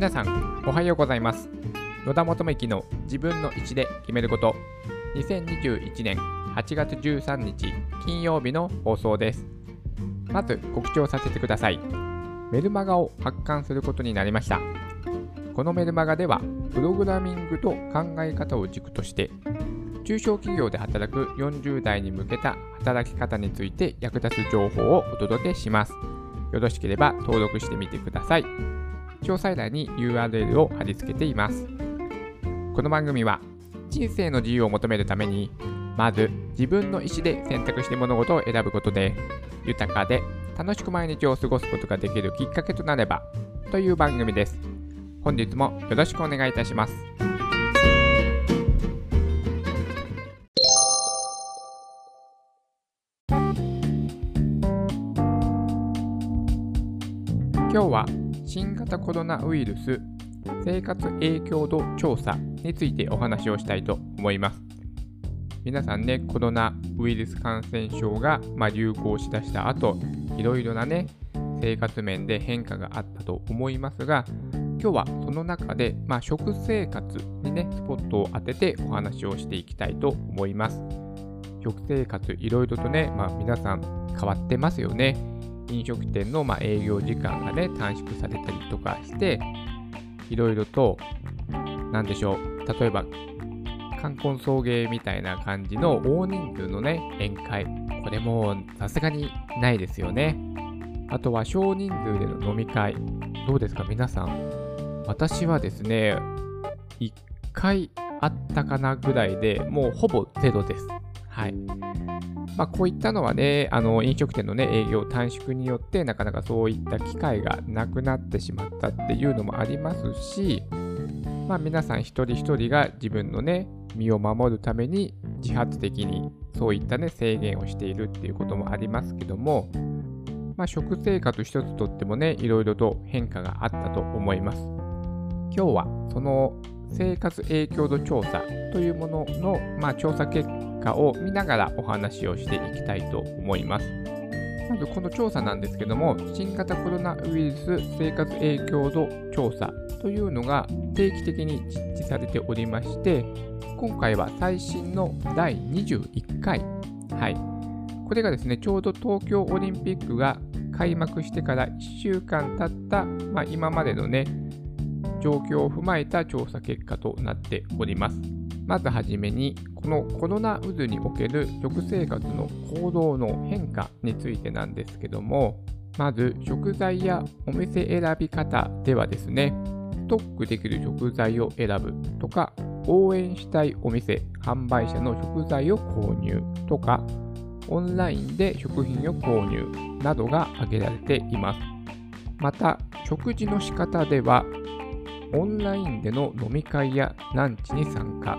皆さんおはようございます。野田元之の自分の位置で決めること。2021年8月13日金曜日の放送です。まず告知をさせてください。メルマガを発刊することになりました。このメルマガではプログラミングと考え方を軸として中小企業で働く40代に向けた働き方について役立つ情報をお届けします。よろしければ登録してみてください。詳細欄に URL を貼り付けています。この番組は人生の自由を求めるために、まず自分の意思で選択して物事を選ぶことで、豊かで楽しく毎日を過ごすことができるきっかけとなればという番組です。本日もよろしくお願いいたします。新型コロナウイルス生活影響度調査についてお話をしたいと思います。皆さんね、コロナウイルス感染症が、まあ、流行しだした後、いろいろなね、生活面で変化があったと思いますが、今日はその中で、まあ、食生活にね、スポットを当ててお話をしていきたいと思います。食生活、いろいろとね、まあ、皆さん変わってますよね。飲食店のま営業時間がね、短縮されたりとかして、いろいろと、なんでしょう、例えば、冠婚送迎みたいな感じの大人数のね、宴会。これもさすがにないですよね。あとは少人数での飲み会。どうですか、皆さん。私はですね、1回あったかなぐらいでもうほぼゼロです。はい。まあ、こういったのはね、あの飲食店の、ね、営業短縮によって、なかなかそういった機会がなくなってしまったっていうのもありますし、まあ、皆さん一人一人が自分のね、身を守るために自発的にそういったね、制限をしているっていうこともありますけども、まあ、食生活一つとってもね、いろいろと変化があったと思います。今日はその生活影響度調査というものの、まあ、調査結果を見ながらお話をしていきたいと思います。まずこの調査なんですけども、新型コロナウイルス生活影響度調査というのが定期的に実施されておりまして、今回は最新の第21回、はい、これがですね、ちょうど東京オリンピックが開幕してから1週間経った、まあ、今までのね、状況を踏まえた調査結果となっております。まずはじめに、このコロナ渦における食生活の行動の変化についてなんですけども、まず食材やお店選び方ではですね、ストックできる食材を選ぶとか、応援したいお店、販売者の食材を購入とか、オンラインで食品を購入などが挙げられています。また、食事の仕方では、オンラインでの飲み会やランチに参加、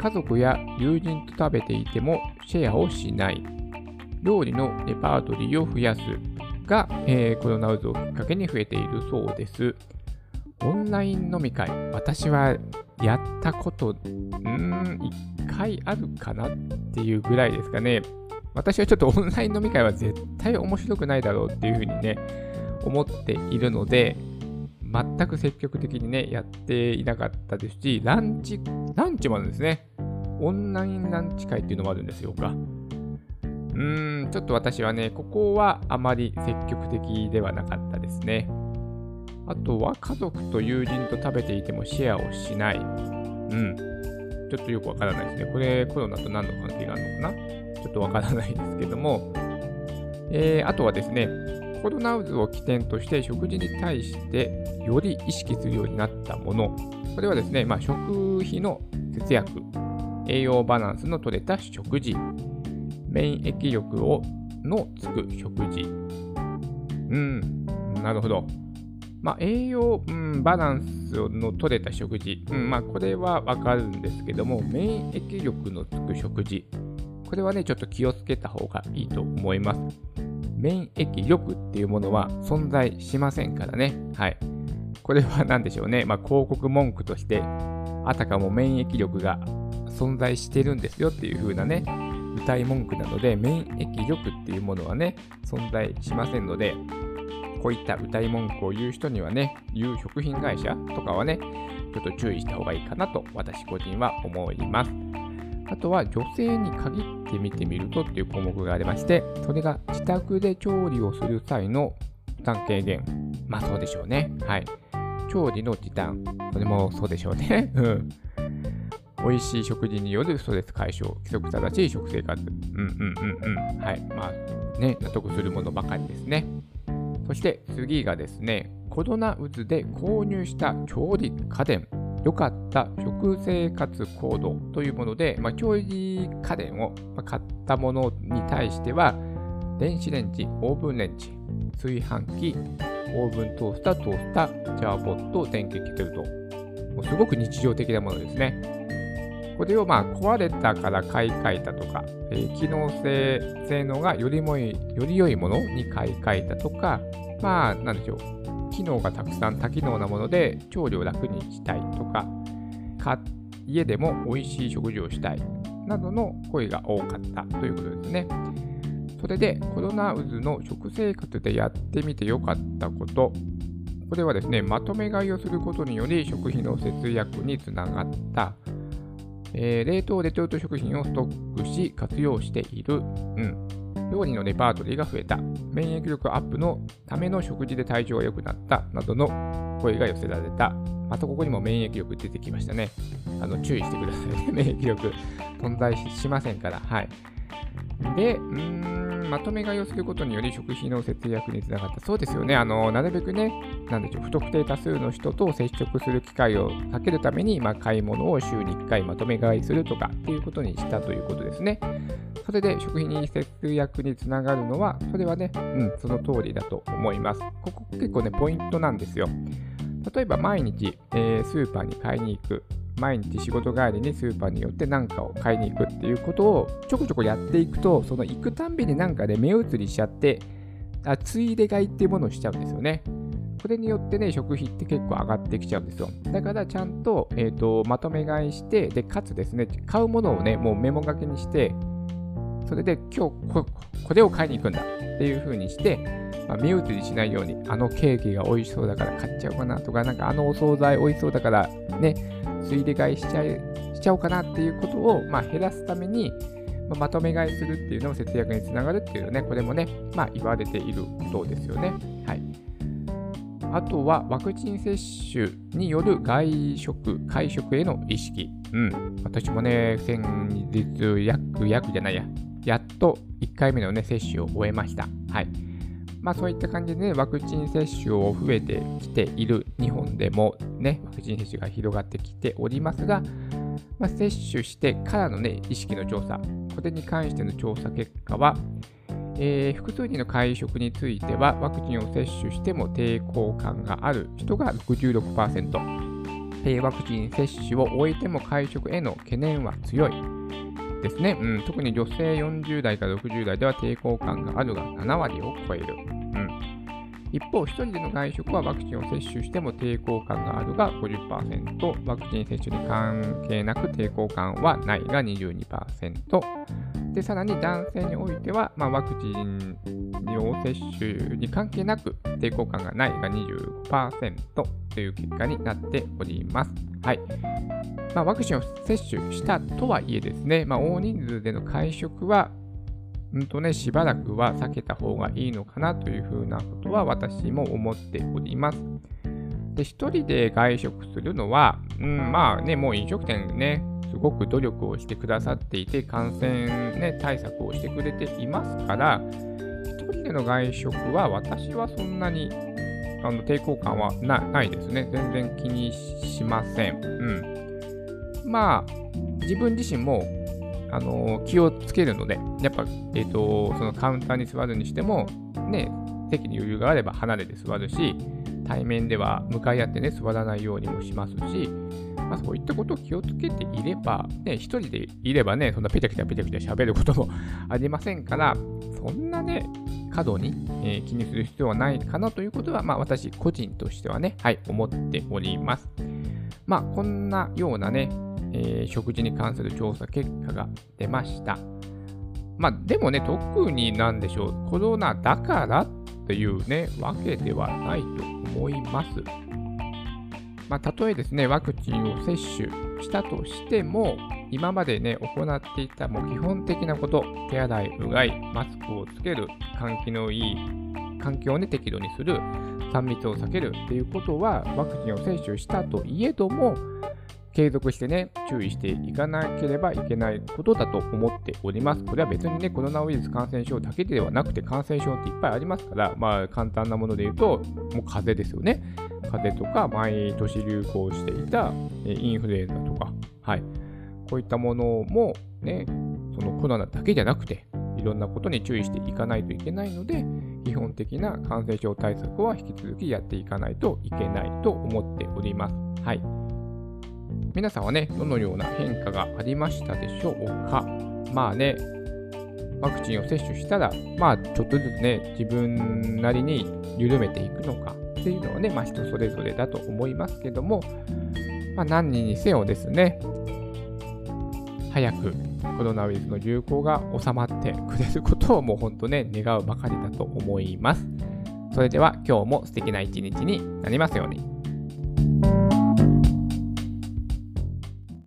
家族や友人と食べていてもシェアをしない、料理のレパートリーを増やすが、えー、コロナ渦をきっかけに増えているそうです。オンライン飲み会、私はやったこと、うーん、1回あるかなっていうぐらいですかね。私はちょっとオンライン飲み会は絶対面白くないだろうっていうふうにね、思っているので、全く積極的にね、やっていなかったですし、ランチ、ランチもあるんですね。オンラインランチ会っていうのもあるんですよか。うーん、ちょっと私はね、ここはあまり積極的ではなかったですね。あとは家族と友人と食べていてもシェアをしない。うん。ちょっとよくわからないですね。これコロナと何の関係があるのかな？ちょっとわからないですけども。えー、あとはですね、コロナ渦を起点として食事に対してより意識するようになったもの。これはですね、まあ、食費の節約、栄養バランスの取れた食事、免疫力をのつく食事。うん、なるほど。まあ、栄養、うん、バランスの取れた食事。うん、まあ、これはわかるんですけども、免疫力のつく食事。これはね、ちょっと気をつけた方がいいと思います。免疫力っていうものは存在しませんからね。はい。これは何でしょうね。まあ、広告文句として、あたかも免疫力が存在してるんですよっていう風なね、歌い文句なので、免疫力っていうものはね、存在しませんので、こういった歌い文句を言う人にはね、言う食品会社とかはね、ちょっと注意した方がいいかなと私個人は思います。あとは女性に限って見てみるとっていう項目がありまして、それが自宅で調理をする際の負担軽減。まあそうでしょうね。はい。調理の時短。それもそうでしょうね。うん。美味しい食事によるストレス解消、規則正しい食生活。うんうんうんうん。はい。まあね、納得するものばかりですね。そして次がですね、コロナ渦で購入した調理家電。良かった食生活行動というもので、まあ、調理家電を買ったものに対しては、電子レンジ、オーブンレンジ、炊飯器、オーブントースター、トースター、ジャーポット、電気ケトルと、もうすごく日常的なものですね。これをまあ壊れたから買い替えたとか、えー、機能性、性能がよりもより良いものに買い替えたとか、まあ、なんでしょう、機能がたくさん多機能なもので調理を楽にしたいとか、か家でも美味しい食事をしたいなどの声が多かったということですね。それでコロナ渦の食生活でやってみてよかったこと、これはですね、まとめ買いをすることにより食費の節約につながった、えー、冷凍レトルト食品をストックし活用している、うん、料理のレパートリーが増えた、免疫力アップのための食事で体調が良くなったなどの声が寄せられた。またここにも免疫力出てきましたね。あの注意してくださいね。免疫力存在しませんから。はい。で、うん、まとめ買いをすることにより食費の節約につながった。そうですよね。あの、なるべくね、なんでしょう、不特定多数の人と接触する機会を避けるために、まあ、買い物を週に1回まとめ買いするとかっていうことにしたということですね。それで食費に節約につながるのは、それはね、うん、その通りだと思います。ここ結構ね、ポイントなんですよ。例えば毎日、えー、スーパーに買いに行く。毎日仕事帰りにスーパーによって何かを買いに行くっていうことをちょこちょこやっていくと、その行くたんびになんかで、ね、目移りしちゃって、あついで買いっていうものをしちゃうんですよね。これによってね、食費って結構上がってきちゃうんですよ。だからちゃんと,、えーと、まとめ買いして、で、かつですね、買うものをね、もうメモ書きにして、それで今日ここれを買いに行くんだっていう風にして、まあ、目移りしないように、あのケーキが美味しそうだから買っちゃおうかなとか、なんかあのお惣菜美味しそうだからね、ついで買いしちゃしちゃおうかなっていうことを、まあ、減らすために、まあ、まとめ買いするっていうのも節約につながるっていうね、これもね、まあ、言われていることですよね。はい。あとはワクチン接種による外食、会食への意識。うん。私もね、先日、約、約じゃないや、やっと1回目のね、接種を終えました。はい。まあそういった感じでね、ワクチン接種を増えてきている日本でもね、ワクチン接種が広がってきておりますが、まあ、接種してからのね、意識の調査、これに関しての調査結果は、えー、複数人の会食については、ワクチンを接種しても抵抗感がある人が66%、えー、ワクチン接種を終えても会食への懸念は強い。ですね、うん。特に女性40代から60代では抵抗感があるが7割を超える。一方、1人での外食はワクチンを接種しても抵抗感があるが50%、ワクチン接種に関係なく抵抗感はないが22%、でさらに男性においては、まあ、ワクチンを接種に関係なく抵抗感がないが25%という結果になっております。はいまあ、ワクチンを接種したとはいえですね、まあ、大人数での会食はうんとね、しばらくは避けた方がいいのかなというふうなことは私も思っております。で、一人で外食するのは、うん、まあね、もう飲食店ね、すごく努力をしてくださっていて、感染、ね、対策をしてくれていますから、一人での外食は私はそんなにあの抵抗感はないですね。全然気にしません。うん。まあ、自分自身もあの気をつけるので、やっぱ、えーと、そのカウンターに座るにしても、ね、席に余裕があれば離れて座るし、対面では向かい合ってね、座らないようにもしますし、まあ、そういったことを気をつけていれば、ね、一人でいればね、そんなペチャペチャペチャペチャ喋ることもありませんから、そんなね、過度に、えー、気にする必要はないかなということは、まあ私個人としてはね、はい、思っております。まあこんなようなね、えー、食事に関する調査結果が出ました。まあ、でもね、特になんでしょう、コロナだからっていうね、わけではないと思います。まあ、たとえですね、ワクチンを接種したとしても、今までね、行っていたもう基本的なこと、手洗い、うがい、マスクをつける、換気のいい環境をね、適度にする、3密を避けるっていうことは、ワクチンを接種したといえども、継続してね、注意していかなければいけないことだと思っております。これは別にね、コロナウイルス感染症だけではなくて、感染症っていっぱいありますから、まあ、簡単なもので言うと、もう風邪ですよね。風邪とか、毎年流行していたインフルエンザとか、はい。こういったものもね、そのコロナだけじゃなくて、いろんなことに注意していかないといけないので、基本的な感染症対策は引き続きやっていかないといけないと思っております。はい。皆さんはね、どのような変化がありましたでしょうか？まあね、ワクチンを接種したら、まあちょっとずつね、自分なりに緩めていくのかっていうのはね、まあ人それぞれだと思いますけども、まあ何にせよですね、早くコロナウイルスの流行が収まってくれることをもう本当ね、願うばかりだと思います。それでは今日も素敵な一日になりますように。